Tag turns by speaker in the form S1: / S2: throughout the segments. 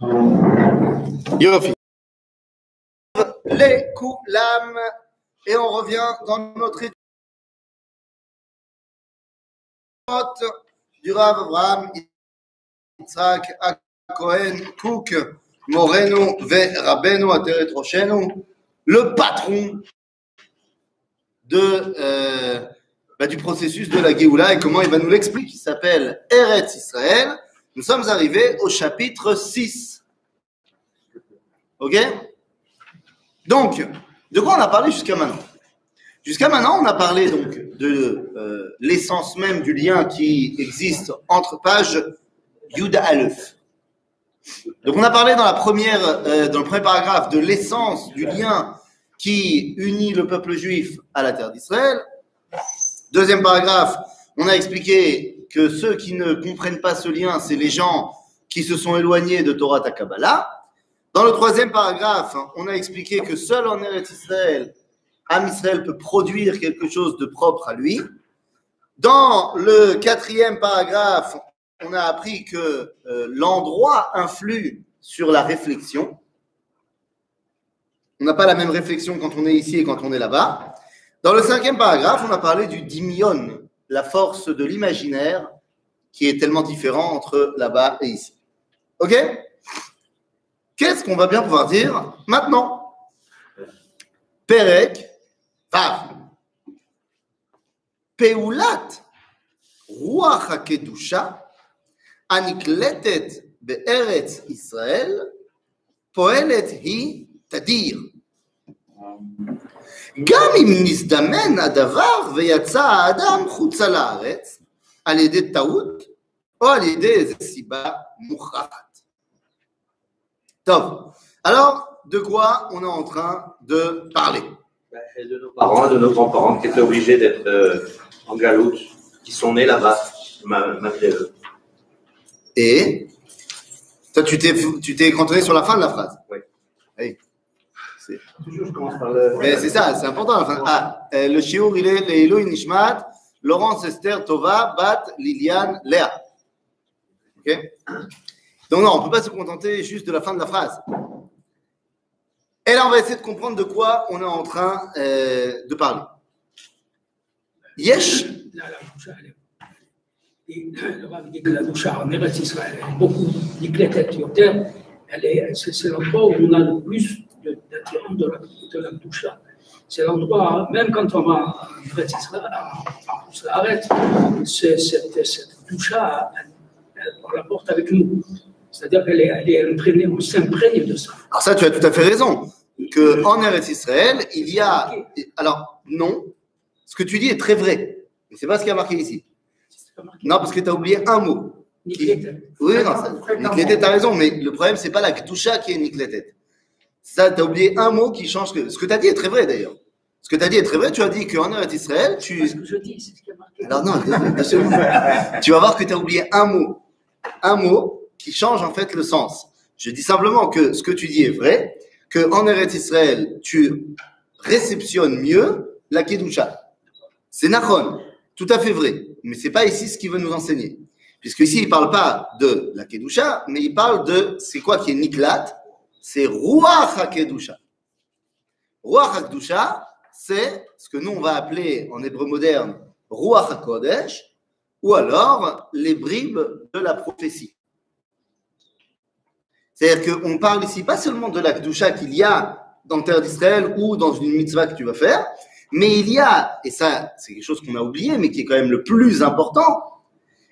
S1: Yofi. Les Koulam. Et on revient dans notre étude du Rav Abraham Yitzhak Cohen Cook Moreno Ve Rabenu Ateret Roshenu, le patron de, euh, bah, du processus de la Géoula et comment il va nous l'expliquer. Il s'appelle Eretz Israël. Nous sommes arrivés au chapitre 6. Ok? Donc, de quoi on a parlé jusqu'à maintenant? Jusqu'à maintenant, on a parlé donc de euh, l'essence même du lien qui existe entre pages Yuda Aleph. Donc, on a parlé dans, la première, euh, dans le premier paragraphe de l'essence du lien qui unit le peuple juif à la terre d'Israël. Deuxième paragraphe, on a expliqué que ceux qui ne comprennent pas ce lien, c'est les gens qui se sont éloignés de Torah Takabala. Dans le troisième paragraphe, on a expliqué que seul en Eretz Israël, Am Israël peut produire quelque chose de propre à lui. Dans le quatrième paragraphe, on a appris que euh, l'endroit influe sur la réflexion. On n'a pas la même réflexion quand on est ici et quand on est là-bas. Dans le cinquième paragraphe, on a parlé du dimion, la force de l'imaginaire qui est tellement différent entre là-bas et ici. OK? Qu'est-ce qu'on va bien pouvoir dire maintenant? Perek, Vav. Peulat, Ruach HaKedusha, Anikletet Be'eretz Israël, Poelet Hi Tadir גם אם נזדמן הדבר ויצא האדם חוצה לארץ על ידי טעות או על ידי איזו סיבה מוכרחת. טוב, alors de quoi on est en train de parler
S2: Et de nos parents, de nos grands-parents qui étaient obligés d'être euh, en galoute, qui sont nés là-bas, ma- malgré eux.
S1: Et toi, tu t'es, tu t'es cantonné sur la fin de la phrase.
S2: Oui.
S1: Oui. Mais c'est ça, c'est important. Enfin, ah, euh, le shiur, il est Leilou Nishmat, Laurence Esther Tova, Bat, Liliane, Léa. OK Donc, non, on ne peut pas se contenter juste de la fin de la phrase. Et là, on va essayer de comprendre de quoi on est en train euh, de parler. Yesh
S3: le Rav dit que la doucha en Eretz Israël, beaucoup d'éclatature, c'est l'endroit où on a le plus de, la, de la. C'est l'endroit, même quand on va en Israël, arrête, c'est, cette, cette doucha, elle- elle- on la porte avec nous. C'est-à-dire qu'elle est, elle est imprégnée, on s'imprègne de ça.
S1: Alors ça, tu as tout à fait raison. Que en Eretz Israël, il y a. Alors non, ce que tu dis est très vrai, mais c'est pas ce qui a marqué ici. Non, parce que tu as oublié un mot.
S3: Nigletet.
S1: Oui, non, ça, Nikletet, t'as raison, mais le problème, c'est pas la Kdusha qui est Nikletet. Ça, tu as oublié un mot qui change. que- Ce que tu as dit est très vrai d'ailleurs. Ce que tu as dit est très vrai. Tu as dit qu'en Eretz Israël,
S3: C'est ce
S1: tu.
S3: que je dis, c'est ce qui est marqué.
S1: Alors non, tu vas voir que tu as oublié un mot. Un mot qui change en fait le sens. Je dis simplement que ce que tu dis est vrai, que en Eretz Israël, tu réceptionnes mieux la Kedusha. C'est Nachon, tout à fait vrai. Mais c'est pas ici ce qu'il veut nous enseigner. Puisque ici, il parle pas de la Kedusha, mais il parle de, c'est quoi qui est Niklat C'est Ruach HaKedusha. Ruach HaKedusha, c'est ce que nous on va appeler en hébreu moderne Ruach HaKodesh, ou alors les bribes de la prophétie. C'est-à-dire qu'on parle ici pas seulement de la Kedusha qu'il y a dans terre d'Israël ou dans une mitzvah que tu vas faire, mais il y a, et ça c'est quelque chose qu'on a oublié, mais qui est quand même le plus important,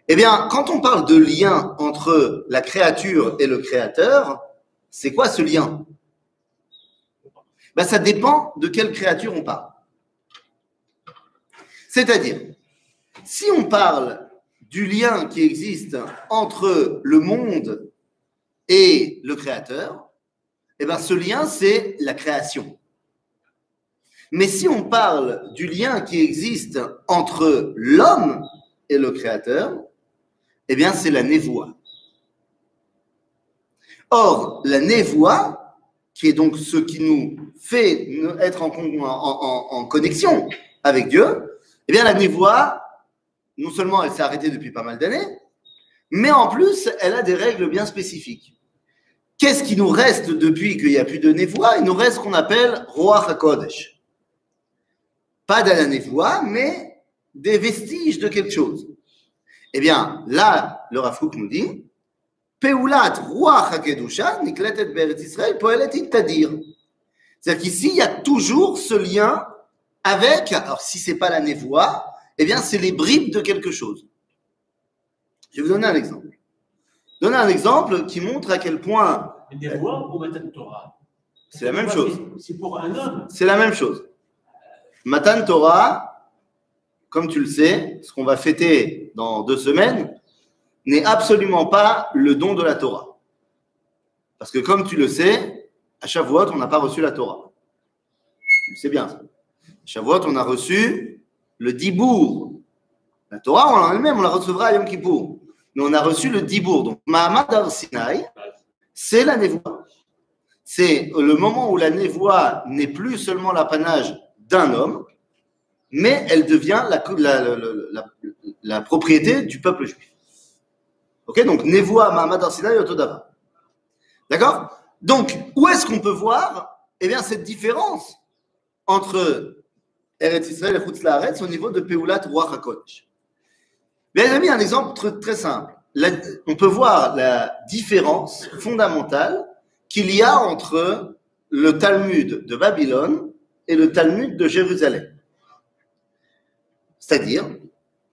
S1: eh bien, quand on parle de lien entre la créature et le créateur, c'est quoi ce lien? Ben, Ça dépend de quelle créature on parle. C'est-à-dire, si on parle du lien qui existe entre le monde et le créateur, eh ben, ce lien, c'est la création. Mais si on parle du lien qui existe entre l'homme et le créateur, eh bien, c'est la névoie. Or, la névoie, qui est donc ce qui nous fait être en, en- connexion avec Dieu, eh bien, la névoie, non seulement elle s'est arrêtée depuis pas mal d'années, mais en plus, elle a des règles bien spécifiques. qu'est-ce qui nous reste depuis qu'il n'y a plus de Nevoa Il nous reste ce qu'on appelle Roi HaKodesh. Pas de la mais des vestiges de quelque chose. Eh bien, là, le Rafouk nous dit Peulat Roi HaKedusha, Nikletet Beret Israël, Poelet Tadir. C'est-à-dire qu'ici, il y a toujours ce lien avec, alors si c'est pas la névoie, eh bien, c'est les bribes de quelque chose. Je vais vous donner un exemple. Donner un exemple qui montre à quel point
S4: Des voix pour Matan Torah.
S1: c'est la même chose.
S4: C'est pour un homme.
S1: C'est la même chose. Matan Torah, comme tu le sais, ce qu'on va fêter dans deux semaines, n'est absolument pas le don de la Torah. Parce que comme tu le sais, à Shavuot, on n'a pas reçu la Torah. C'est bien ça. À Shavuot, on a reçu le Dibour. La Torah, en elle-même, on la recevra à Yom Kippour. Mais on a reçu le Dibour. Donc, Mahamad Ar Sinai, c'est la névoie. C'est le moment où la névoie n'est plus seulement l'apanage d'un homme, mais elle devient la propriété du peuple juif. Ok Donc, névoie, Mahamad Ar Sinai, Otodava. D'accord? Donc, où est-ce qu'on peut voir eh bien, cette différence entre Eretz Israël et Chutz Laaretz au niveau de Peulat Roi HaKodesh? Bien, les amis, un exemple très, simple. On peut voir la différence fondamentale qu'il y a entre le Talmud de Babylone et le Talmud de Jérusalem. C'est-à-dire,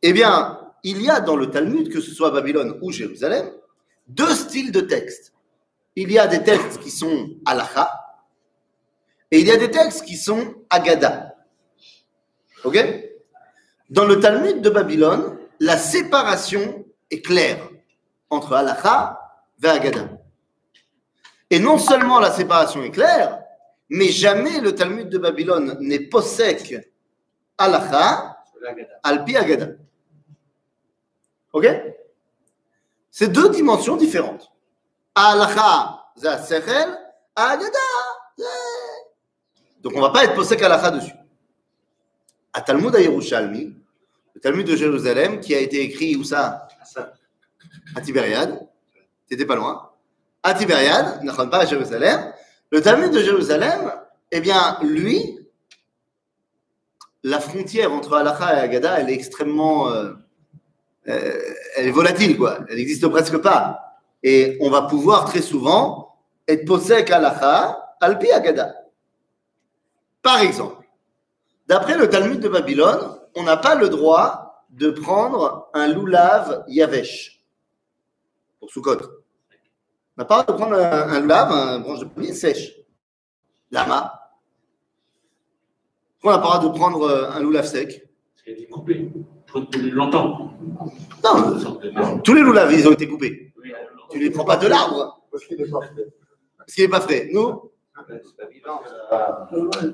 S1: eh bien, il y a dans le Talmud, que ce soit Babylone ou Jérusalem, deux styles de textes. Il y a des textes qui sont halakha et il y a des textes qui sont agada. Ok? Dans le Talmud de Babylone, la séparation est claire entre halakha et agada. Et non seulement la séparation est claire, mais jamais le Talmud de Babylone n'est possèque halakha alpi agada. Ok? C'est deux dimensions différentes. Halakha, c'est sechel, agada, Donc on ne va pas être possèque halakha dessus. À Talmud à Yerushalmi, le Talmud de Jérusalem, qui a été écrit où ça? À Tibériade. T'étais pas loin. À Tibériade, n'achon pas à Jérusalem. Le Talmud de Jérusalem, eh bien, lui, la frontière entre halakha et agada, elle est extrêmement. euh, euh, elle est volatile, quoi. Elle n'existe presque pas. Et on va pouvoir très souvent être posek halakha, alpi agada. Par exemple, d'après le Talmud de Babylone, on n'a pas le droit de prendre un loulav yavesh pour Sukkot. On n'a pas le droit de prendre un, un branche de pommier sèche. Lama. On n'a pas le droit de prendre euh, un loulav sec?
S4: Longtemps.
S1: Non, euh, tous les loulavs, ils ont été coupés.
S4: Oui, alors,
S1: Tu les prends pas de l'arbre
S5: Parce qu'il est pas fait.
S1: parce qu'il n'est pas frais. Nous,
S2: vivant, ça.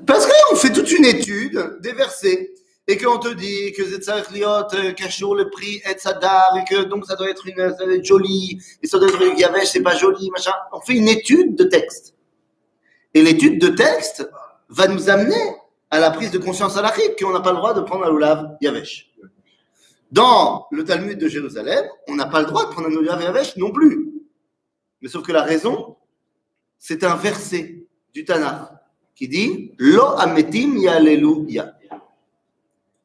S1: Parce qu'on fait toute une étude des versets et qu'on te dit que Zetzarech Liot, Kachur, le prix, et Sadar, et que donc ça doit être, une, ça doit être joli, et ça doit être Yavesh, c'est pas joli, machin. On fait une étude de texte. Et l'étude de texte va nous amener à la prise de conscience à qu'on n'a pas le droit de prendre un Lulav Yavesh. Dans le Talmud de Jérusalem, on n'a pas le droit de prendre un Lulav Yavesh non plus. Mais sauf que la raison, c'est un verset du Tanakh qui dit Lo ametim.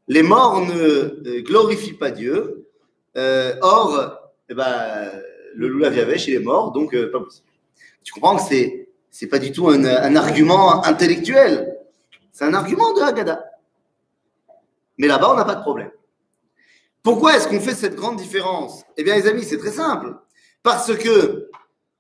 S1: Les morts ne euh, glorifient pas Dieu. Euh, or, eh ben, le Lulav il est mort, donc euh, pas possible. Tu comprends que c'est c'est pas du tout un, un argument intellectuel. C'est un argument de Haggadah. Mais là-bas, on n'a pas de problème. Pourquoi est-ce qu'on fait cette grande différence? Eh bien, les amis, c'est très simple. Parce que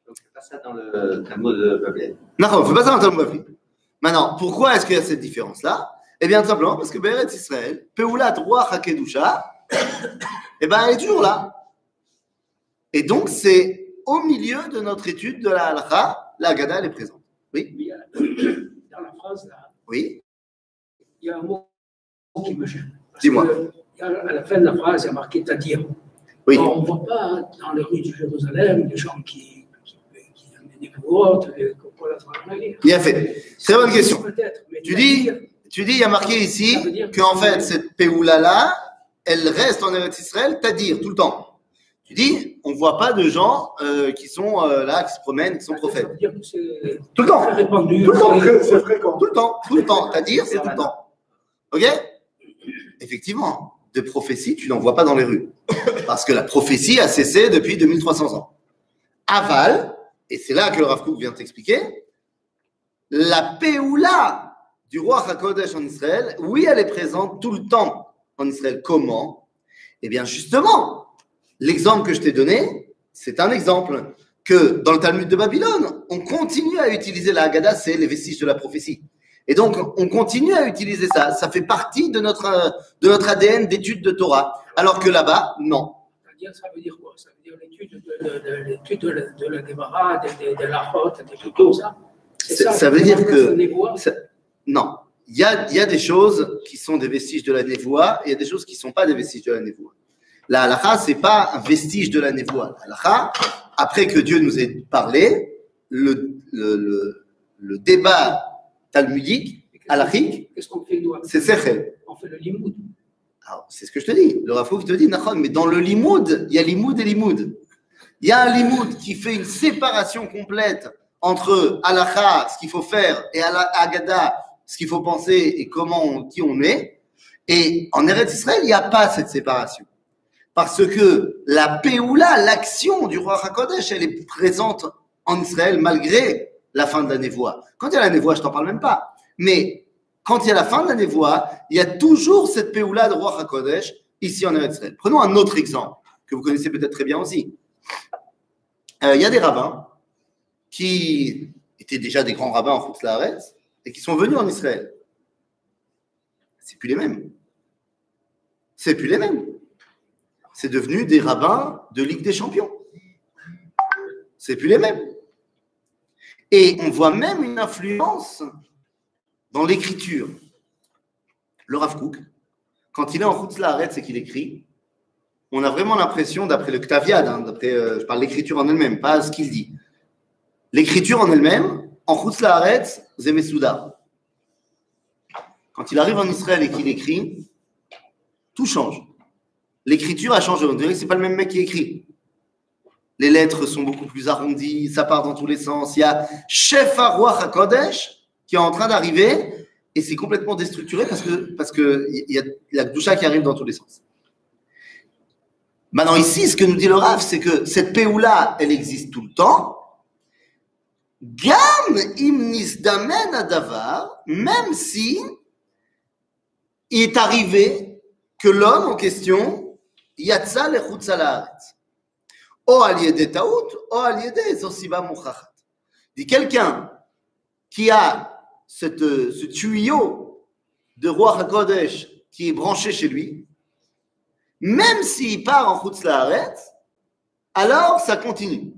S2: Donc, pas ça dans le Talmud de Babel.
S1: non, on ne fait pas ça dans le Talmud Bavli. Maintenant, pourquoi est-ce qu'il y a cette différence-là? Eh bien, tout simplement parce que Beret Israël, Peulat Roi Hakedusha, eh ben, elle est toujours là. Et donc, c'est au milieu de notre étude de la halakha, la Haggadah, elle est présente. Oui?
S3: Dans la phrase, là,
S1: Oui
S3: il y a un mot qui me gêne.
S1: Dis-moi.
S3: À la fin de la phrase, il y a marqué Tadir.
S1: Oui.
S3: On ne voit pas dans les rues de Jérusalem des gens qui, qui, qui amènent des des cocolas dans la.
S1: Bien fait. Très bonne question. Tu dis,
S3: Tadir,
S1: tu dis, il y a marqué ici qu'en
S3: que-
S1: fait, cette Péoula-là, elle reste en Eretz Israël, c'est-à-dire tout le temps. Tu dis, on ne voit pas de gens euh, qui sont euh, là, qui se promènent, qui sont prophètes. Tout le temps.
S3: répandu.
S1: Tout le temps.
S3: C'est-
S5: C'est fréquent.
S1: Tout le temps, tout le temps. C'est-à-dire, c'est tout le temps. OK? Effectivement, de prophétie, tu n'en vois pas dans les rues. Parce que la prophétie a cessé depuis 2300 ans. Aval, et c'est là que le Rav vient t'expliquer, la Péoula du roi HaKodesh en Israël, oui, elle est présente tout le temps en Israël. Comment? Eh bien, justement, l'exemple que je t'ai donné, c'est un exemple que dans le Talmud de Babylone, on continue à utiliser la Haggadah, c'est les vestiges de la prophétie. Et donc, on continue à utiliser ça. Ça fait partie de notre, de notre ADN d'étude de Torah. Alors que là-bas, non.
S3: Ça veut dire quoi? Ça veut dire l'étude de, de, de, de, la- de Gemara, de, de, de la des trucs comme ça.
S1: Ça- ça veut dire que- Ça- non. Il y a, il y a des choses qui sont des vestiges de la névoie et il y a des choses qui ne sont pas des vestiges de la névoie. La halakha, ce n'est pas un vestige de la névoie. La halakha, après que Dieu nous ait parlé, le, le, le, le débat talmudique, halachique, c'est sechel.
S3: On fait le limoud.
S1: C'est ce que je te dis. Le Kook te dit, Nachon, mais dans le limoud, il y a limoud et limoud. Il y a un limoud qui fait une séparation complète entre halakha, ce qu'il faut faire, et agada, ce qu'il faut penser et comment, on- qui on est. Et en Eretz Israël, il n'y a pas cette séparation. Parce que la Péoula, l'action du roi Hakodesh, elle est présente en Israël malgré la fin de la névoie. Quand il y a la névoie, je t'en parle même pas. Mais quand il y a la fin de la névoie, il y a toujours cette Péoula de roi Hakodesh ici en Eretz Israël. Prenons un autre exemple que vous connaissez peut-être très bien aussi. Euh, il y a des rabbins qui étaient déjà des grands rabbins en Chutz Laaretz et qui sont venus en Israël. C'est plus les mêmes. C'est plus les mêmes. C'est devenu des rabbins de Ligue des Champions. C'est plus les mêmes. Et on voit même une influence dans l'écriture. Le Rav Kook, quand il est en Chutz Laaretz et qu'il écrit, on a vraiment l'impression, d'après le Ktaviad, hein, d'après, euh, je parle l'écriture en elle-même, pas ce qu'il dit. L'écriture en elle-même, en Chutz Laaretz, Zemesouda. Quand il arrive en Israël et qu'il écrit, tout change. L'écriture a changé. On dirait que c'est pas le même mec qui écrit. Les lettres sont beaucoup plus arrondies, ça part dans tous les sens. Il y a Chef Arwah HaKodesh qui est en train d'arriver et c'est complètement déstructuré parce que parce que y a la Gdusha qui arrive dans tous les sens. Maintenant ici, ce que nous dit le Rav, c'est que cette Péoula, elle existe tout le temps. Gam im nisdamen adavar, même si il est arrivé que l'homme en question, yatsa laaretz. O al yede taout, o al yede zosiba muchachat. Dit quelqu'un qui a ce tuyau de roi HaKodesh qui est branché chez lui, même s'il part en Chutz Laaretz, alors ça continue.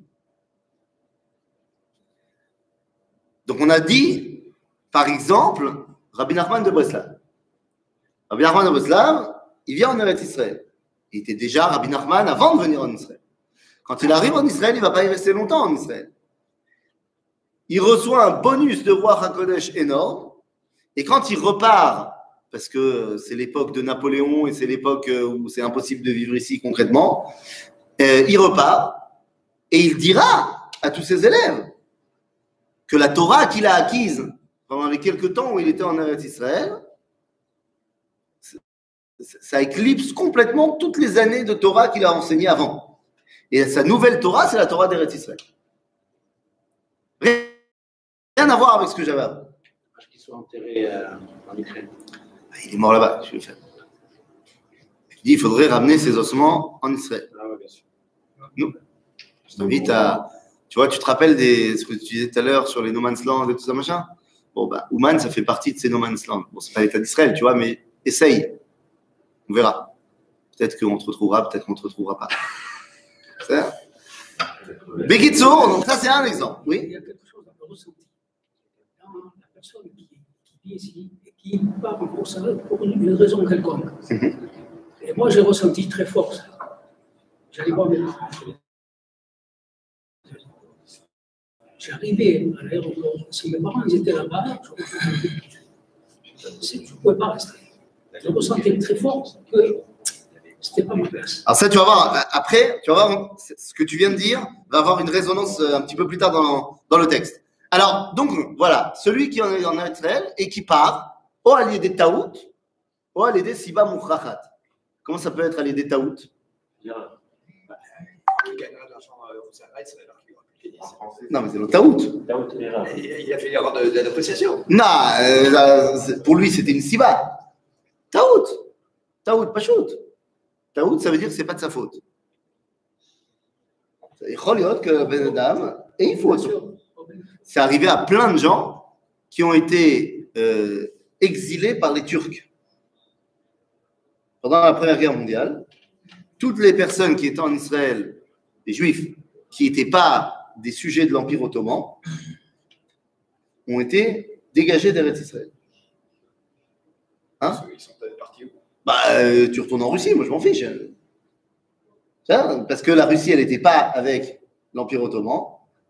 S1: Donc on a dit, par exemple, Rabbi Nachman de Breslav. Rabbi Nachman de Breslav, il vient en Eretz Israël. Il était déjà Rabbi Nachman avant de venir en Israël. Quand il arrive en Israël, il ne va pas y rester longtemps en Israël. Il reçoit un bonus de roi HaKodesh énorme. Et quand il repart, parce que c'est l'époque de Napoléon et c'est l'époque où c'est impossible de vivre ici concrètement, euh, il repart et il dira à tous ses élèves que la Torah qu'il a acquise pendant les quelques temps où il était en Eretz Israël, ça éclipse complètement toutes les années de Torah qu'il a enseignées avant. Et sa nouvelle Torah, c'est la Torah d'Eretz Israël. Rien à voir avec ce que j'avais avant.
S2: Qu'ils soient enterrés euh, en Ukraine.
S1: Il est mort là-bas, je vais faire. Je dis, il faudrait ramener ses ossements en Israël.
S2: Ah ouais, bien sûr.
S1: Je t'invite à. Tu vois, tu te rappelles des, ce que tu disais tout à l'heure sur les No Man's Land et tout ça, machin? Bon, bah, Ouman, ça fait partie de ces No Man's Land. Bon, c'est pas l'État d'Israël, tu vois, mais essaye. On verra. Peut-être qu'on te retrouvera, peut-être qu'on ne te retrouvera pas. C'est ça Bekitso, donc ça, c'est un exemple.
S3: Il
S1: Oui
S3: y a quelque chose dans le ressenti. Dans la personne qui, qui vit ici et qui part en course pour une, raison quelconque.
S1: Mhm.
S3: Et moi, j'ai ressenti très fort ça. J'allais voir mes parents. J'arrivais à l'aéroport. Si mes parents ils étaient là-bas, je ne pouvais pas rester. Je ressentais très fort que C'était pas.
S1: Alors ça, tu vas voir, euh, après, tu vas voir, ce que tu viens de dire va avoir une résonance euh, un petit peu plus tard dans, dans le texte. Alors, donc, voilà, celui qui en est en Israël et qui part, au allié des Taout, au allié des Siba Mouchrachat. Comment ça peut être allié des Taout?
S5: De euh, de.
S1: Non, mais c'est le Taout.
S5: Il a fait l'erreur de, de l'appréciation.
S1: Non, euh, c'est- pour lui, c'était une Siba. Taout. Taout, pas shoot. Taout, ça veut dire que c'est pas de sa faute. Il que Ben et il faut. C'est arrivé à plein de gens qui ont été euh, exilés par les Turcs. Pendant la Première Guerre mondiale, toutes les personnes qui étaient en Israël, les Juifs, qui n'étaient pas des sujets de l'Empire ottoman, ont été dégagés d'Eretz Israël. Hein
S5: Ils sont peut-être partis où
S1: Bah, euh, tu retournes en Russie, moi je m'en fiche. Ça, parce que la Russie, elle n'était pas avec l'Empire ottoman.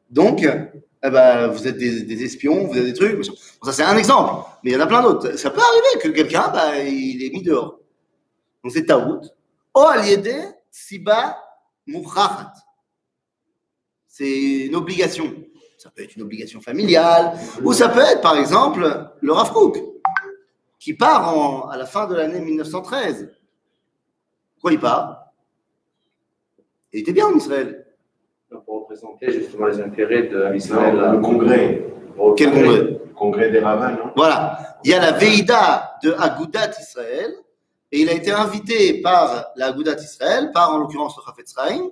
S1: Donc, eh ben, vous êtes des, espions, vous êtes des trucs. Ça, c'est un exemple. Mais il y en a plein d'autres. Ça peut arriver que quelqu'un, bah, il est mis dehors. Donc, c'est Taout. O aliede siba mouchrachat. C'est une obligation. Ça peut être une obligation familiale, ou ça peut être, par exemple, le Rav Kook, qui part en- à la fin de l'année 1913. Pourquoi il part? Il était bien en Israël.
S2: Pour représenter justement les intérêts de Israël.
S6: Le congrès.
S1: Quel congrès?
S6: Le congrès des rabbins, non
S1: Voilà. Il y a la Veïda de Agudat Israël, et il a été invité par la Agudat Israël, par en l'occurrence le Chafetz Chaim,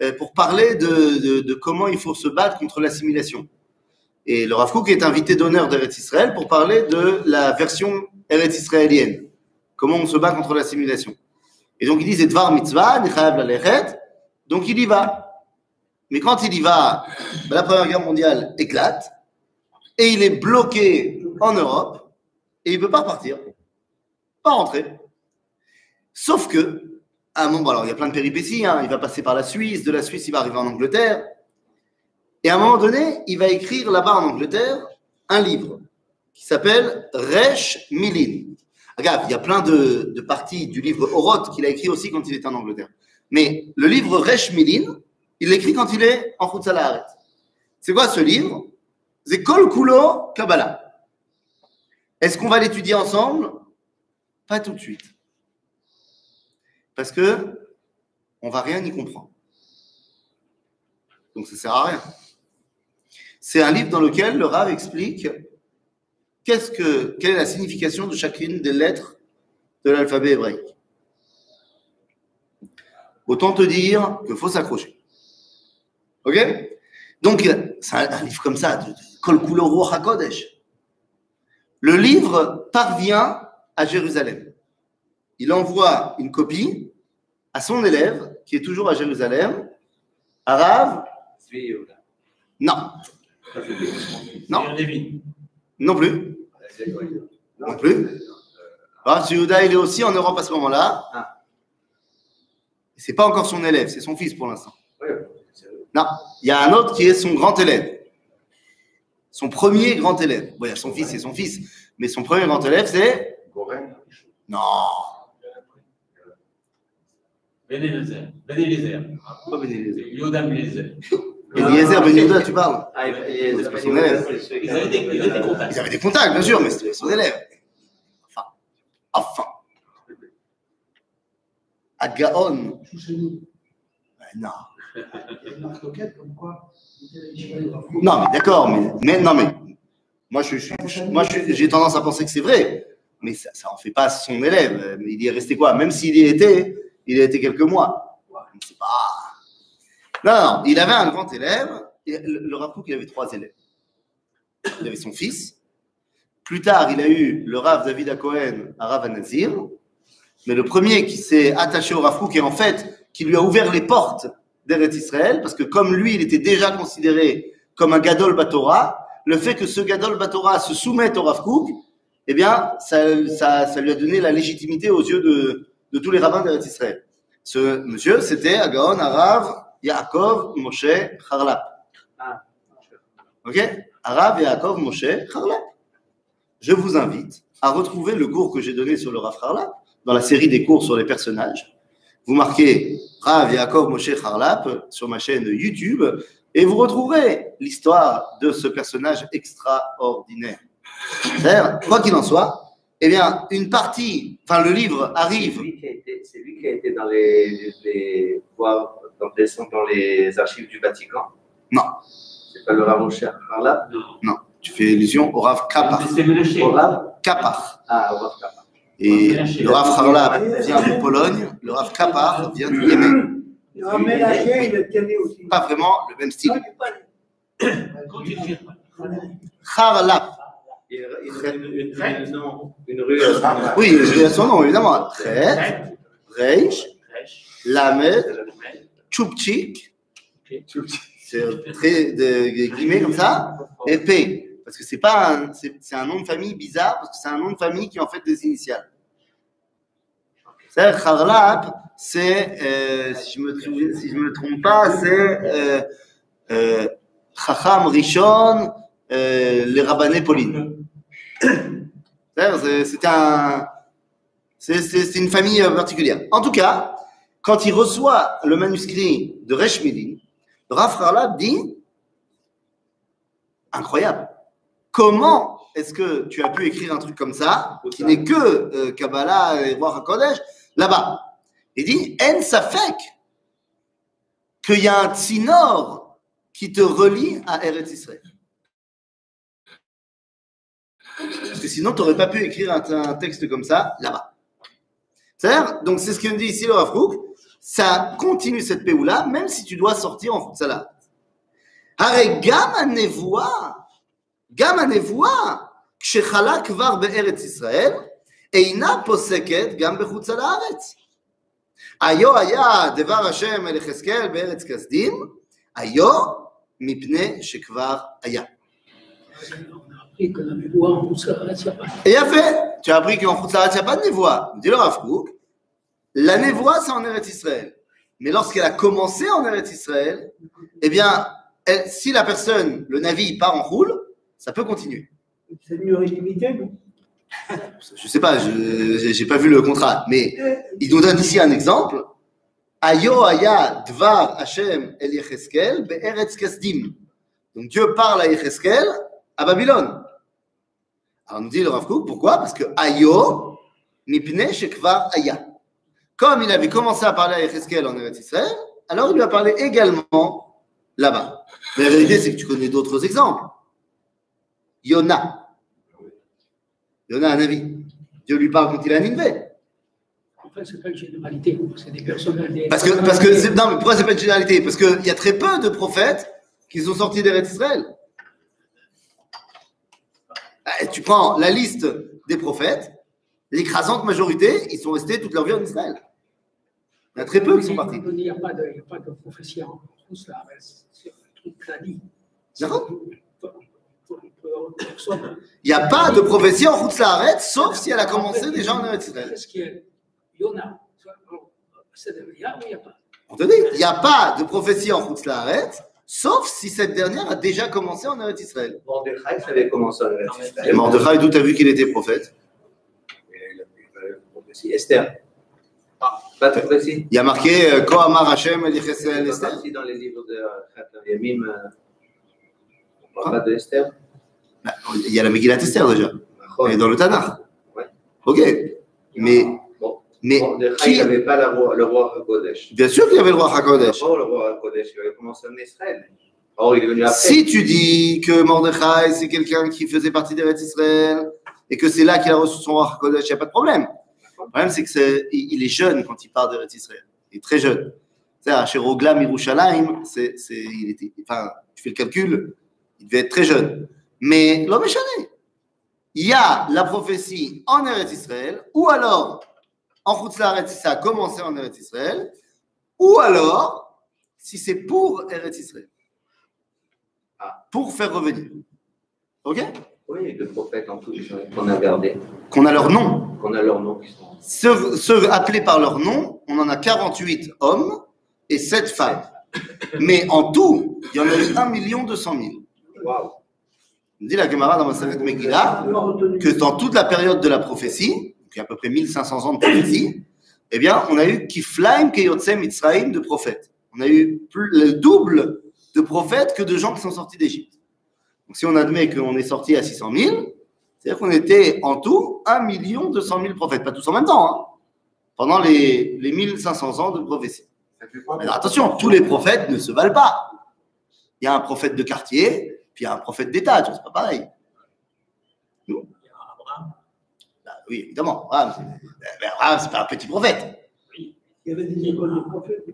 S1: euh, pour parler de, de- de comment il faut se battre contre l'assimilation. Et le Rav Kook est invité d'honneur d'Eretz Israël pour parler de la version Eretz israélienne. Comment on se bat contre l'assimilation. Et donc il dit c'est Dvar Mitzvah, donc il y va. Mais quand il y va, ben, la Première Guerre mondiale éclate, et il est bloqué en Europe, et il ne peut pas repartir, pas rentrer. Sauf que, à un moment, alors il y a plein de péripéties, hein, il va passer par la Suisse, de la Suisse il va arriver en Angleterre, et à un moment donné, il va écrire là-bas en Angleterre un livre qui s'appelle Resh Milin. Il y a plein de, parties du livre Oroth qu'il a écrit aussi quand il était en Angleterre. Mais le livre Resh Milin, il l'écrit quand il est en Chutzalaharet. C'est quoi ce livre? C'est Kol Kulo Kabbalah. Est-ce qu'on va l'étudier ensemble? Pas tout de suite. Parce que on va rien y comprendre. Donc ça sert à rien. C'est un livre dans lequel le Rav explique qu'est-ce que, quelle est la signification de chacune des lettres de l'alphabet hébraïque? Autant te dire qu'il faut s'accrocher. Ok? Donc, c'est un, livre comme ça, Kol Ruach HaKodesh. Le livre parvient à Jérusalem. Il envoie une copie à son élève, qui est toujours à Jérusalem, arabe. Non, Non.
S4: C'est
S1: non plus. Non plus. Rav Yehuda, il est aussi en Europe à ce moment-là.
S2: Ah.
S1: C'est pas encore son élève, c'est son fils pour l'instant.
S2: Oui, c'est-
S1: Non, il y a un autre qui est son grand élève. Son premier grand élève. Bon, il y a son fils et son fils, mais son premier grand élève, c'est. Non,
S4: Ben Eliezer. Ben Eliezer.
S1: pas Ben Eliezer.
S4: Yoda Ben Eliezer.
S1: Eliezer Ben Yehuda, tu parles.
S2: Ah,
S1: pas son élève.
S4: Ils avaient des, ils avaient des contacts.
S1: Ils avaient des contacts, bien sûr, mais c'était son élève. Enfin, enfin. À Gaon. Ben non. Non, mais d'accord, mais, mais non, mais moi, je, je- je- moi, j'ai tendance à penser que c'est vrai, mais ça, ça en fait pas son élève. Il y est resté quoi? Même s'il y était, il y a été quelques mois. C'est pas. Non, il avait un grand élève. Et le, Rav Kook, il avait trois élèves. Il avait son fils. Plus tard, il a eu le Rav David à Cohen à Rav Nazir. Mais le premier qui s'est attaché au Rav Kook et en fait, qui lui a ouvert les portes d'Eretz Israël, parce que comme lui, il était déjà considéré comme un Gadol Batora, le fait que ce Gadol Batora se soumette au Rav Kook, eh bien, ça, ça, ça lui a donné la légitimité aux yeux de, de tous les rabbins d'Eretz Israël. Ce monsieur, c'était Agaon Arav Yaakov Moshe Harlap.
S2: Ah.
S1: Ok? Arav Yaakov Moshe Harlap. Je vous invite à retrouver le cours que j'ai donné sur le Rav Harlap, dans la série des cours sur les personnages. Vous marquez Rav Yaakov Moshe Harlap sur ma chaîne YouTube et vous retrouverez l'histoire de ce personnage extraordinaire. Quoi qu'il en soit, eh bien, une partie, enfin, le livre
S2: C'est
S1: arrive.
S2: lui qui a été, c'est lui qui a été dans les, les, dans, les, dans les archives du Vatican.
S1: Non.
S2: C'est pas le Rav Harlap
S1: Non, tu fais allusion au Rav Kapar.
S2: Au Rav
S1: Kapar.
S2: Ah, au Rav Kappa.
S1: Et le Rav Harlap vient de Pologne, le Rav Kapar vient du Yémen. Pas vraiment le même style. Harlap.
S2: Il, il, une, une, une, non, une rue. euh,
S1: Oui, j'ai son nom, évidemment. Chet, Reish, Lamed, Tchoupchik. C'est très de guillemets comme ça. Et P. Parce que c'est pas un, c'est, un nom de famille bizarre, parce que c'est un nom de famille qui est en fait des initiales. C'est Harlap, c'est, euh, si je me trompe, si je me trompe pas, c'est euh, euh, Chacham Rishon, euh, les Rabbanais Pauline. C'est-à-dire, c'est- un, c'est, une famille euh, particulière. En tout cas, quand il reçoit le manuscrit de Reshmilin, le Rav Harlap dit incroyable. Comment est-ce que tu as pu écrire un truc comme ça, qui n'est que euh, Kabbalah et Roi HaKodesh, là-bas? Il dit En Safek, qu'il y a un tsinor qui te relie à Eretz Israël. Parce que sinon, tu n'aurais pas pu écrire un, un texte comme ça là-bas. C'est-à-dire, donc c'est ce que nous dit ici le Rav Kook, ça continue cette péoula, même si tu dois sortir en Futsala. הרי גם הנבואה, גם הנבואה, כשחלה כבר בארץ ישראל, אינה פוסקת גם בחוץ על הארץ. היו היה דבר השם אל יחזקאל בארץ כסדים, היו מפני שכבר היה.
S3: On a appris que la mémoire, on s'arrête, il n'y
S1: la névoie, c'est en Eretz Israël. Mais lorsqu'elle a commencé en Eretz Israël, eh bien, elle- si la personne, le navire part en roule, ça peut continuer.
S7: C'est une durée limitée, non?
S1: Je sais pas, je j'ai pas vu le contrat, mais il nous donne ici un exemple. Ayo aya dvar Hashem el Yecheskel be'eretz kasdim. Donc Dieu parle à Yecheskel à Babylone. Alors nous dit le Rav Kook, pourquoi? Parce que Ayo mipne shekvar aya. Comme il avait commencé à parler à Yecheskel en Eretz Israël, alors il lui a parlé également là-bas. Mais la vérité, c'est que tu connais d'autres exemples. Yona. Yona a un avis. Dieu lui parle quand il a un Ninvé.
S3: En fait, c'est pas une généralité, c'est des personnalités.
S1: Parce que, parce que c'est- non, mais pourquoi c'est pas une généralité? Parce qu'il y a très peu de prophètes qui sont sortis d'Eretz Israël. Ah, Tu prends la liste des prophètes, l'écrasante majorité, ils sont restés toute leur vie en Israël. Il y a très peu qui sont partis.
S3: Il n'y a pas de, prophétie en France, là, c'est un truc personne.
S1: Il n'y a pas de prophétie en route arrête, sauf si elle a commencé déjà en Eretz Israël.
S3: Qu'est-ce qu'il y a Yona. C'est de- il y a ou il n'y a pas
S1: On te dit, il n'y a pas de prophétie en route arrête, sauf si cette dernière a déjà commencé en Eretz Israël.
S2: Mordechai, ça avait commencé en Eretz
S1: Et
S2: Israël.
S1: Mordechai, d'où tu as vu qu'il était prophète?
S2: Esther. Ah, de.
S1: Il y a marqué euh, Ko Amar Hashem
S2: pas
S1: Esther.
S2: dans les livres de Khatam Yamim. euh, On parle pas de Esther.
S1: Bah, Il y a la Megillat Esther déjà, et dans le Tanakh.
S2: Ouais.
S1: Ok, mais,
S2: Bon.
S1: mais
S2: Mordechai
S1: qui,
S2: n'avait pas la roi- le roi Hakodesh.
S1: bien sûr qu'il y avait le roi Hakodesh.
S2: D'abord, le roi Hakodesh, il avait commencé en Israël. Or, il est venu après.
S1: Si tu dis que Mordechai c'est quelqu'un qui faisait partie d'Eretz Israël et que c'est là qu'il a reçu son roi Hakodesh, il n'y a pas de problème. Le problème c'est que c'est, il il est jeune quand il part d'Eretz Israël. Il est très jeune. C'est-à-dire, chez Roglam Yerushalayim, c'est, il était, enfin, tu fais le calcul, il devait être très jeune. Mais l'homme est chané. Il y a la prophétie en Eretz Israël, ou alors en Chutzlaret, si ça a commencé en Eretz Israël, ou alors si c'est pour Eretz Israël.
S2: Ah.
S1: Pour faire revenir. Ok?
S2: Oui, deux prophètes en tout qu'on a gardés,
S1: Qu'on a leur nom.
S2: qu'on a qui sont.
S1: Ceux, ceux appelés par leur nom, on en a 48 hommes et 7 femmes. Mais en tout, il y en a eu 1 200 000.
S2: Waouh!
S1: Dit la Gemara dans Maseret Megillah que dans toute la période de la prophétie, y a à peu près 1500 ans de prophétie, eh bien, on a eu Kiflaim Keyotse Mitzraim de prophètes. On a eu plus, le double de prophètes que de gens qui sont sortis d'Égypte. Donc, si on admet qu'on est sorti à 600 000, c'est-à-dire qu'on était en tout 1 200 000 prophètes, pas tous en même temps, hein, pendant les, les 1500 ans de prophétie. Alors, attention, tous les prophètes ne se valent pas. Il y a un prophète de quartier, puis il y a un prophète d'État, c'est pas pareil. Nous? Bah oui, évidemment. Abraham, c'est- mais Abraham, c'est pas un petit prophète.
S7: Il y avait des écoles de prophètes.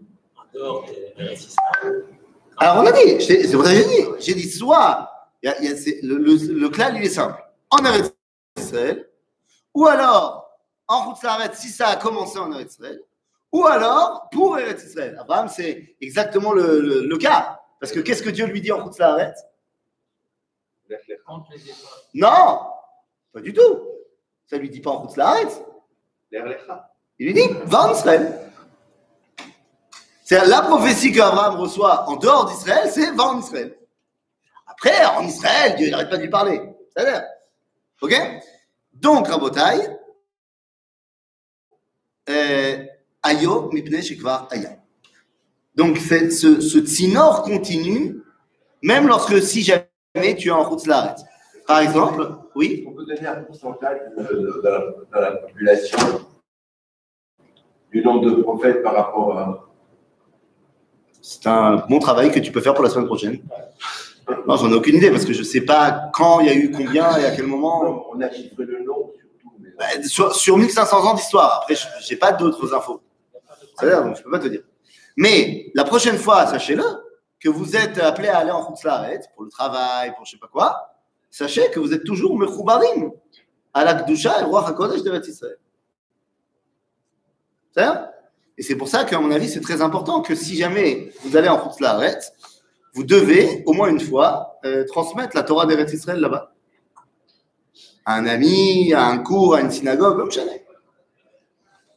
S1: Alors, on a dit, c'est vrai, j'ai dit, j'ai dit soit, y a- il y a- c'est- le, le, le clal, il est simple. En Eretz Israël, ou alors en route Saharet, si ça a commencé en Eretz Israël, ou alors pour Eretz Israël. Abraham, c'est exactement le, le- le cas. Parce que qu'est-ce que Dieu lui dit en route
S4: épreuves.
S1: Non, pas du tout. Ça lui dit pas en route.
S2: L'Erlecha.
S1: Il lui dit, va en Israël. C'est la prophétie qu'Abraham reçoit en dehors d'Israël, c'est va en Israël. Après, en Israël, Dieu n'arrête pas de lui parler. C'est-à-dire, ok? Donc, Rabotai, euh, Ayo, mipnei shekvar aya. Donc, ce, ce tsinor continue, même lorsque, si jamais tu es en route Laret. Par exemple, oui,
S6: On peut donner un pourcentage de, de la, la population du nombre de prophètes par rapport à.
S1: C'est un bon travail que tu peux faire pour la semaine prochaine. Non, j'en ai aucune idée parce que je sais pas quand il y a eu combien et à quel moment.
S6: On a chiffré le surtout. Mais...
S1: Bah, sur, sur 1500 ans d'histoire. Après, je j'ai pas d'autres infos. C'est-à-dire, donc je peux pas te dire. Mais la prochaine fois, sachez-le, que vous êtes appelé à aller en Khutzlaret pour le travail, pour je sais pas quoi, sachez que vous êtes toujours mechoubarim à la Kdusha et au Roi HaKodesh de Israël. C'est-à-dire Et c'est pour ça qu'à mon avis, c'est très important que si jamais vous allez en Khutzlaret, vous devez, au moins une fois, euh, transmettre la Torah d'Eretz Israël là-bas. À un ami, à un cours, à une synagogue, comme jamais.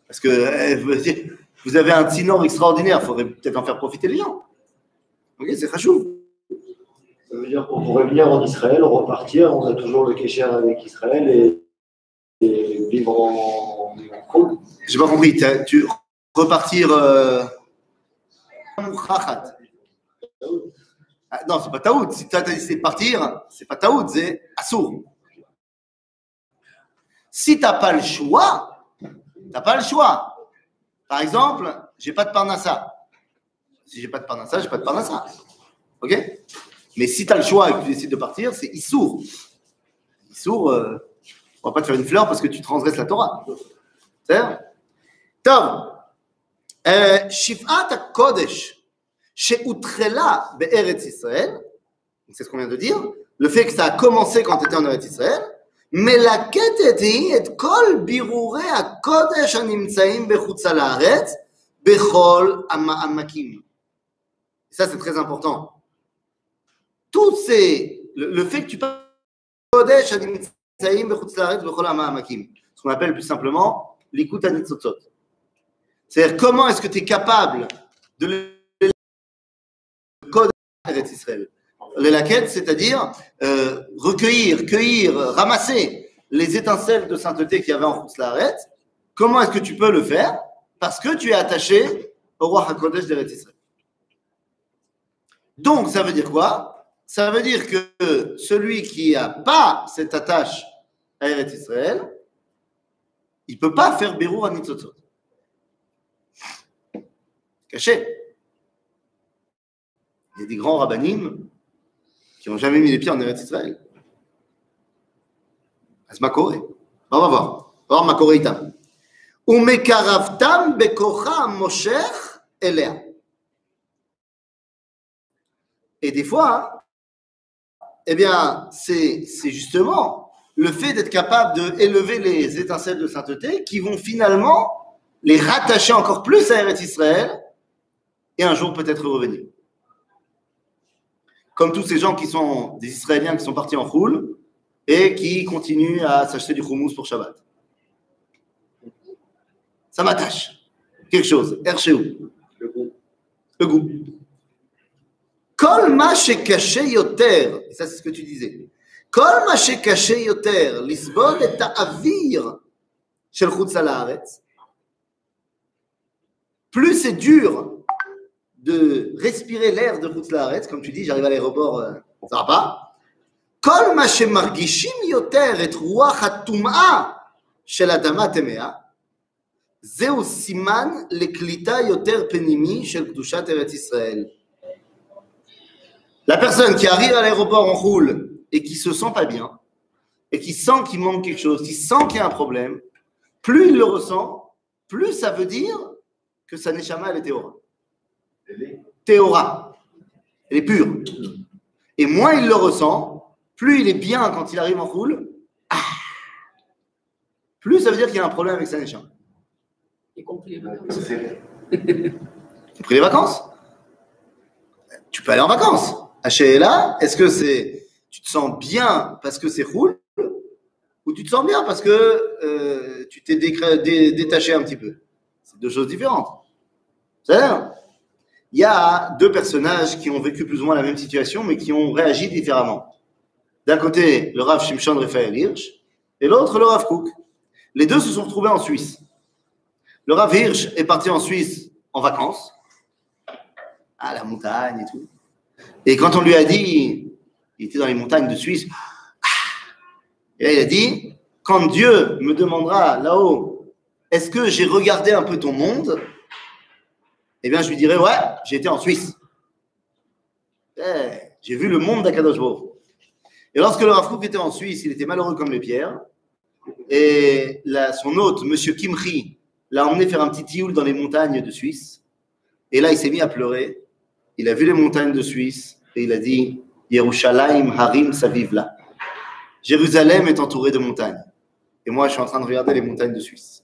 S1: Parce que euh, vous avez un tinor extraordinaire, il faudrait peut-être en faire profiter les gens. Ok, c'est chachou.
S8: Ça veut dire qu'on pourrait venir en Israël, repartir, on a toujours le kécher avec Israël et, et vivre en, en.
S1: J'ai pas compris. Tu repartir. Euh... Ah, non, c'est pas taoud. Si tu as décidé de partir, c'est pas taoud, c'est assour. Si tu n'as pas le choix, tu n'as pas le choix. Par exemple, j'ai pas de parnassa. Si j'ai pas de parnassa, j'ai pas de parnassa. OK? Mais si tu as le choix et que tu décides de partir, c'est issour. Issour, euh, on va pas te faire une fleur parce que tu transgresses la Torah. C'est Tov. Euh, Shifat Kodesh. Chez Outrela, Eretz Israël, c'est ce qu'on vient de dire, le fait que ça a commencé quand tu étais en Eretz Israël, mais la quête est kol birure à kodesh animtsaim bechutza laaretz bechol amakim. Ça, c'est très important. Tout ces. Le, le fait que tu parles kodesh animtsaim bechutza laaretz bechol amakim, ce qu'on appelle plus simplement l'écoute anitzotzot. C'est-à-dire, comment est-ce que tu es capable de Eretz Israël La quête, c'est-à-dire euh, recueillir, cueillir, ramasser les étincelles de sainteté qu'il y avait en Khoutzlaret. Comment est-ce que tu peux le faire? Parce que tu es attaché au roi HaKodesh d'Eretz Israël. Donc, ça veut dire quoi? Ça veut dire que celui qui n'a pas cette attache à Eretz Israël, il ne peut pas faire Bérou à Nitzotzot. Caché. Des grands rabbinim qui n'ont jamais mis les pieds en Eretz Israël. Asmakoré. On va voir. On va voir Umekaravtam bekocha mosher elea. Et des fois, eh bien, c'est justement le fait d'être capable d'élever les étincelles de sainteté qui vont finalement les rattacher encore plus à Eretz Israël et un jour peut-être revenir comme tous ces gens qui sont des Israéliens qui sont partis en roule et qui continuent à s'acheter du houmous pour Shabbat. Ça m'attache. Quelque chose. Ercheou.
S8: Le goût.
S1: Le goût. Kol ma caché yoter. Ça, c'est ce que tu disais. Kol ma caché yoter. Lisbonne est à avir. Plus c'est dur de respirer l'air de Routz comme tu dis, j'arrive à l'aéroport, euh, ça va pas. כל מה שמרגישים יותר את רוח הטומאה של אדמה טמאה, זהו סימן לקליטה יותר פנימי של קדושת ארץ ישראל. La personne qui arrive à l'aéroport en roule et qui se sent pas bien, et qui sent qu'il manque quelque chose, qui sent qu'il y a un problème, plus il le ressent, plus ça veut dire que sa neshama, elle est théora. Théora. Elle est pure. Et moins il le ressent, plus il est bien quand il arrive en roule, ah, plus ça veut dire qu'il y a un problème avec sa neshama.
S3: Y compris les vacances.
S1: Tu as pris les vacances Tu peux aller en vacances. À Sheila, est-ce que c'est tu te sens bien parce que c'est roule ou tu te sens bien parce que euh, tu t'es dé- détaché un petit peu? C'est deux choses différentes. C'est-à-dire, il y a deux personnages qui ont vécu plus ou moins la même situation mais qui ont réagi différemment. D'un côté, le Rav Shimshon Raphaël Hirsch et l'autre, le Rav Kook. Les deux se sont retrouvés en Suisse. Le Rav Hirsch est parti en Suisse en vacances, à la montagne et tout. Et quand on lui a dit, il était dans les montagnes de Suisse, et là il a dit, quand Dieu me demandera là-haut, est-ce que j'ai regardé un peu ton monde? Eh bien, je lui dirai, ouais, été en Suisse. Eh, j'ai vu le monde d'Akadosh. Et lorsque le Rav Kook était en Suisse, il était malheureux comme les pierres. Et son hôte, Monsieur Kimchi, l'a emmené faire un petit tioul dans les montagnes de Suisse. Et là, il s'est mis à pleurer. Il a vu les montagnes de Suisse et il a dit Yerushalayim. Jérusalem est entourée de montagnes. Et moi, je suis en train de regarder les montagnes de Suisse.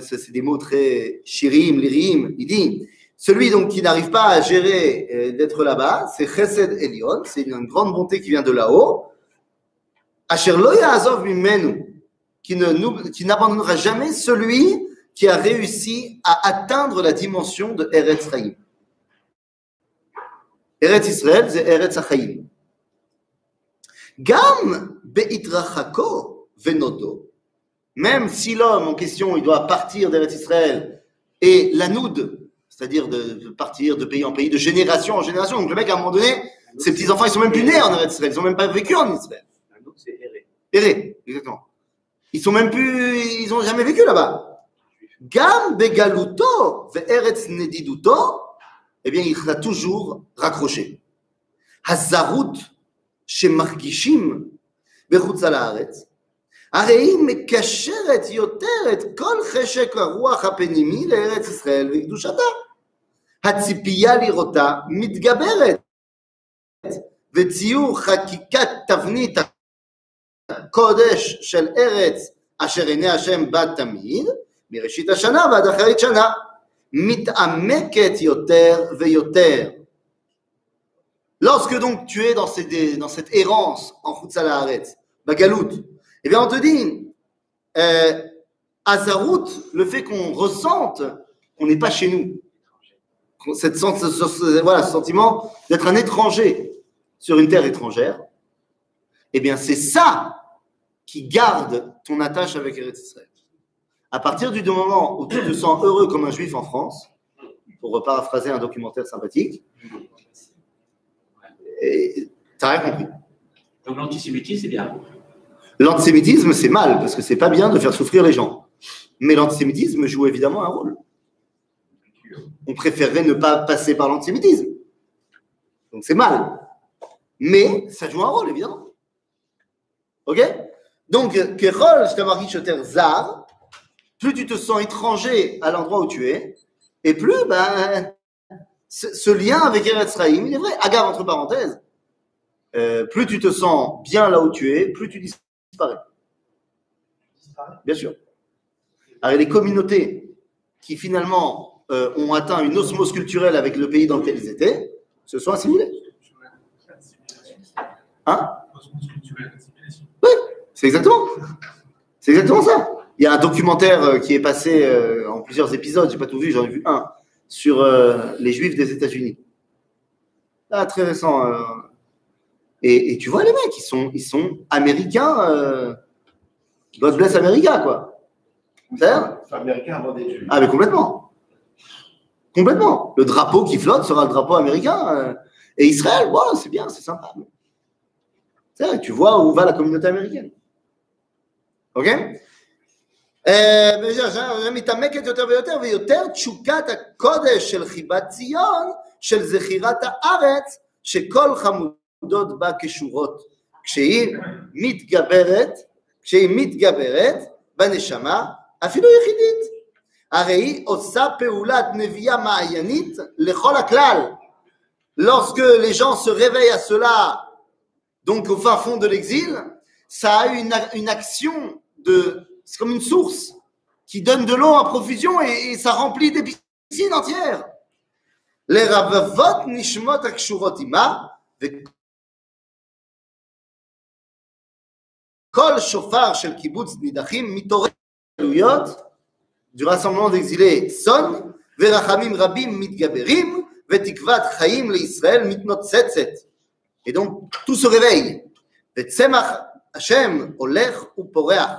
S1: C'est des mots très chirim, lirim. Il dit, celui qui n'arrive pas à gérer euh, d'être là-bas, c'est chesed elion, c'est une grande bonté qui vient de là-haut. Asher lo ya'azov mimenu, qui n'abandonnera jamais celui qui a réussi à atteindre la dimension de Eretz Chaim. Eretz Israël, c'est Eretz Chaim. Gam be'itrachako venodo. Même si l'homme en question, il doit partir d'Eretz Israël et l'anoud, c'est-à-dire de, partir de pays en pays, de génération en génération. Donc le mec, à un moment donné, ses petits-enfants, ils sont même plus nés en Israël, ils n'ont même pas vécu en Israël.
S2: c'est erré.
S1: Exactement. Ils sont même plus, ils n'ont jamais vécu là-bas. Gam begaluto ve'eretz nediduto, eh bien, il sera toujours raccroché. Hazarut shemargishim ve'chutz haaretz הרי היא מקשרת יותר את כל חשק הרוח הפנימי לארץ ישראל וקדושתה. הציפייה לראותה מתגברת, וציור חקיקת תבנית קודש של ארץ אשר עיני השם בה תמיד, מראשית השנה ועד אחרית שנה, מתעמקת יותר ויותר. Lorsque donc tu es dans cette, dans cette errance en Khutzal Haaretz, Bagalout, eh bien on te dit, euh, Azarout, le fait qu'on ressente qu'on n'est pas chez nous, cette ce, voilà, ce sentiment d'être un étranger sur une terre étrangère, eh bien c'est ça qui garde ton attache avec Eretz Israël. À partir du moment où tu te sens heureux comme un juif en France, pour paraphraser un documentaire sympathique, tu n'as rien compris.
S4: Donc l'antisémitisme, c'est bien.
S1: L'antisémitisme, c'est mal, parce que c'est pas bien de faire souffrir les gens. Mais l'antisémitisme joue évidemment un rôle. On préférerait ne pas passer par l'antisémitisme. Donc c'est mal. Mais ça joue un rôle, évidemment. Ok? Donc, Kerol, je Zar, plus tu te sens étranger à l'endroit où tu es, et plus, ben, ce, lien avec Eretz Chaim, il est vrai. Agave, entre parenthèses, euh, plus tu te sens bien là où tu es, plus tu Bien sûr. Alors, les communautés qui finalement euh, ont atteint une osmose culturelle avec le pays dans lequel ils étaient, se sont assimilés. Hein? Oui, c'est exactement. C'est exactement ça. Il y a un documentaire euh, qui est passé euh, en plusieurs épisodes, j'ai pas tout vu, j'en ai vu un, sur euh, les juifs des États-Unis. Là, très récent. euh, et, et tu vois les mecs, ils sont, ils sont américains. Euh, God bless America, quoi. C'est-à-dire
S6: C'est américain avant des juifs.
S1: Ah, mais complètement. Complètement. Le drapeau qui flotte sera le drapeau américain. euh, et Israël, voilà, c'est bien, c'est sympa. C'est vrai, tu vois où va la communauté américaine. Ok אה, וזה מתעמקת יותר ויותר, ויותר תשוקת הקודש של חיבת ציון, של זכירת הארץ, שכל חמודות בה קשורות. כשהיא מתגברת, כשהיא מתגברת בנשמה, אפילו יחידית. הרי היא עושה פעולת נביאה מעיינית לכל הכלל. Lorsque les gens se réveillent à cela, donc au fin fond de l'exil, ça a une, une action de. C'est comme une source qui donne de l'eau à profusion et, et ça remplit des piscines entières. Les ravavot nishmot akshurot ima, kol shofar shel kibbutz nidachim mitoret galuyot, du rassemblement d'exilés sonne, verachamim rabim mitgaberim, vetikvat chaim leIsraël mitnotzetzet. Et donc, tout se réveille. וצמח השם הולך ופורח,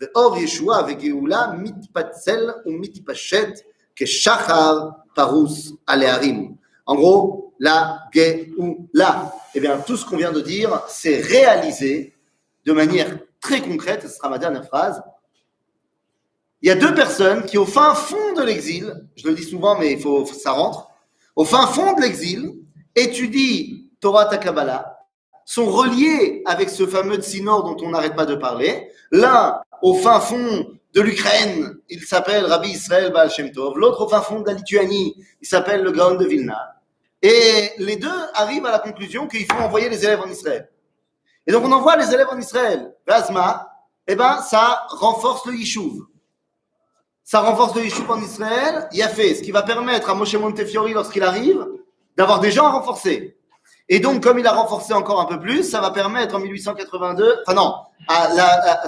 S1: ואור ישועה וגאולה מתפצל ומתפשט כשחר פרוס על ההרים. En gros, la Géoula. Eh bien, tout ce qu'on vient de dire, c'est réalisé de manière très concrète. Ce sera ma dernière phrase. Il y a deux personnes qui, au fin fond de l'exil, je le dis souvent, mais il faut, ça rentre, au fin fond de l'exil, étudient Torah Takabala, sont reliés avec ce fameux Tsinor dont on n'arrête pas de parler. L'un au fin fond de l'Ukraine, il s'appelle Rabbi Israël Baal Shem Tov. L'autre au fin fond de la Lituanie, il s'appelle le Gaon de Vilna. Et les deux arrivent à la conclusion qu'il faut envoyer les élèves en Israël. Et donc on envoie les élèves en Israël. Vazma, eh ben ça renforce le Yishuv. Ça renforce le Yishuv en Israël. Il ce qui va permettre à Moshe Montefiori, lorsqu'il arrive, d'avoir des gens à renforcer. Et donc, comme il a renforcé encore un peu plus, ça va permettre en 1882, enfin non,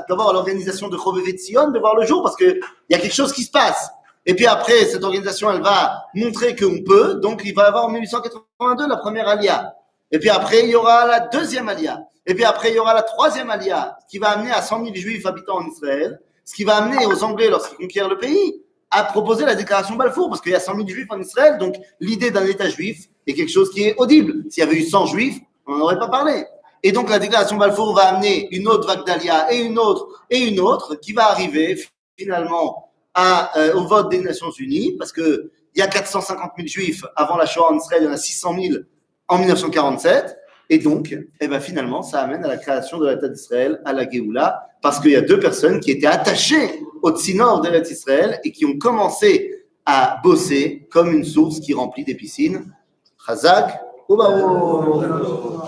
S1: d'abord à l'organisation de Chovevet Sion de voir le jour parce que il y a quelque chose qui se passe. Et puis après, cette organisation, elle va montrer qu'on peut. Donc, il va y avoir en 1882 la première alia. Et puis après, il y aura la deuxième alia. Et puis après, il y aura la troisième alia qui va amener à 100 000 juifs habitant en Israël, ce qui va amener aux Anglais, lorsqu'ils conquièrent le pays, à proposer la déclaration Balfour, parce qu'il y a 100 000 juifs en Israël, donc l'idée d'un État juif est quelque chose qui est audible. S'il y avait eu 100 juifs, on n'en aurait pas parlé. Et donc la déclaration Balfour va amener une autre vague d'Alia et une autre et une autre qui va arriver finalement euh, au vote des Nations Unies, parce que il y a 450 000 juifs avant la Shoah en Israël, il y en a 600 000 en 1947. Et donc, eh ben, finalement, ça amène à la création de l'État d'Israël, à la Géoula, parce qu'il y a deux personnes qui étaient attachées au Tsinor d'Eretz Israël et qui ont commencé à bosser comme une source qui remplit des piscines. Chazak, Obaou.